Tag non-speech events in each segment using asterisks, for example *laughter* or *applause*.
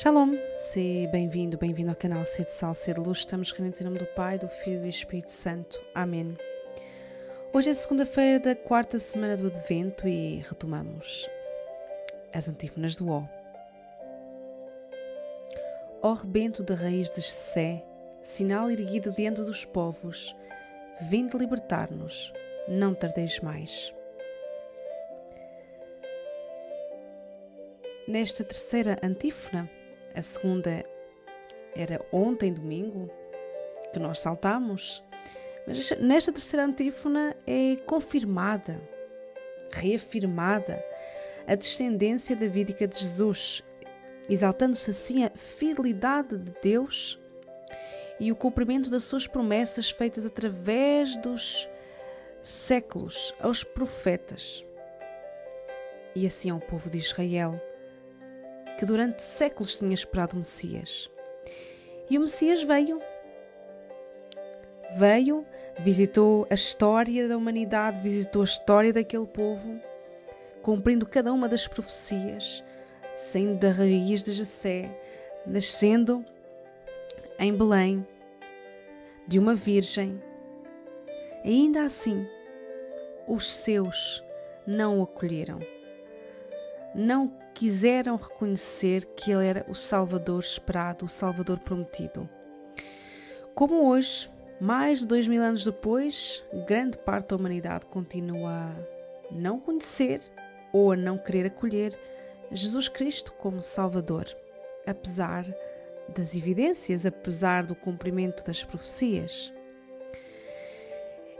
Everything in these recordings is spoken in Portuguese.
Shalom, seja bem-vindo, bem-vindo ao canal C de Sal, C de Luz. Estamos reunidos em nome do Pai, do Filho e do Espírito Santo. Amém. Hoje é segunda-feira da quarta semana do Advento e retomamos as antífonas do O. Ó rebento da raiz de Sé, sinal erguido diante dos povos, vinde libertar-nos, não tardeis mais. Nesta terceira antífona, a segunda era ontem, domingo, que nós saltamos. Mas nesta terceira antífona é confirmada, reafirmada a descendência davídica de Jesus, exaltando-se assim a fidelidade de Deus e o cumprimento das suas promessas feitas através dos séculos aos profetas. E assim ao povo de Israel que durante séculos tinha esperado o Messias. E o Messias veio. Veio, visitou a história da humanidade, visitou a história daquele povo, cumprindo cada uma das profecias, saindo da raiz de Jessé, nascendo em Belém, de uma virgem. Ainda assim, os seus não o acolheram. Não quiseram reconhecer que ele era o Salvador esperado, o Salvador prometido. Como hoje, mais de dois mil anos depois, grande parte da humanidade continua a não conhecer ou a não querer acolher Jesus Cristo como Salvador, apesar das evidências, apesar do cumprimento das profecias.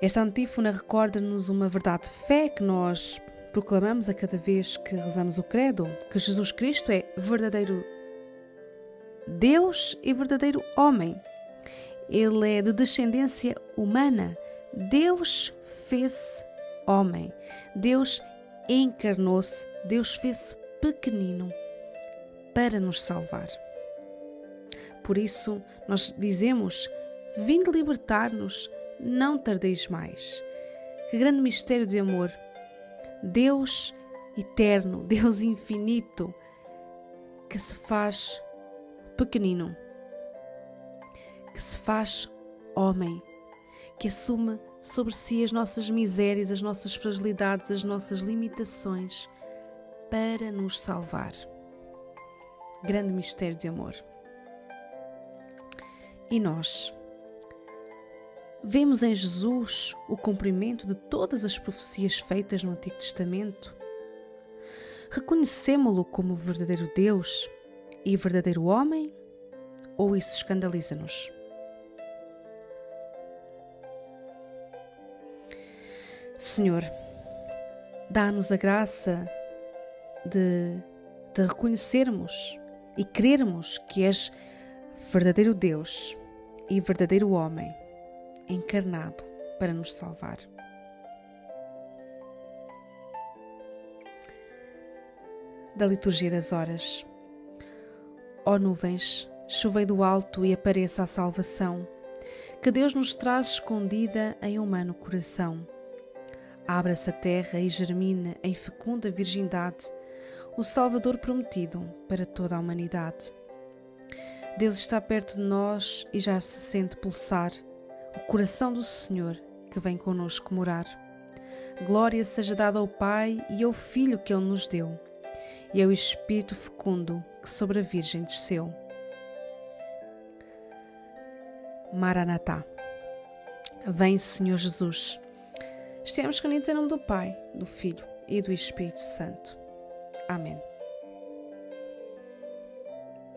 Esta antífona recorda-nos uma verdade de fé que nós proclamamos a cada vez que rezamos o Credo que Jesus Cristo é verdadeiro Deus e verdadeiro homem. Ele é de descendência humana. Deus fez homem. Deus encarnou-se. Deus fez-se pequenino para nos salvar. Por isso, nós dizemos: Vinde libertar-nos, não tardeis mais. Que grande mistério de amor! Deus eterno, *laughs* Deus infinito, que se faz pequenino, que se faz homem, que assume sobre si as nossas misérias, as nossas fragilidades, as nossas limitações para nos salvar. Grande mistério de amor. E nós? Vemos em Jesus o cumprimento de todas as profecias feitas no Antigo Testamento. Reconhecemos-lo como verdadeiro Deus e verdadeiro homem? Ou isso escandaliza-nos? Senhor, dá-nos a graça de, de reconhecermos e crermos que és verdadeiro Deus e verdadeiro homem encarnado para nos salvar. Da liturgia das horas. Ó nuvens, chovei do alto e apareça a salvação, que Deus nos traz escondida em humano coração. Abra-se a terra e germine em fecunda virgindade o Salvador prometido para toda a humanidade. Deus está perto de nós e já se sente pulsar o coração do Senhor que vem conosco morar. Glória seja dada ao Pai e ao Filho que Ele nos deu, e ao Espírito fecundo que sobre a Virgem desceu. Maranatá. Vem, Senhor Jesus. Estamos reunidos em nome do Pai, do Filho e do Espírito Santo. Amém.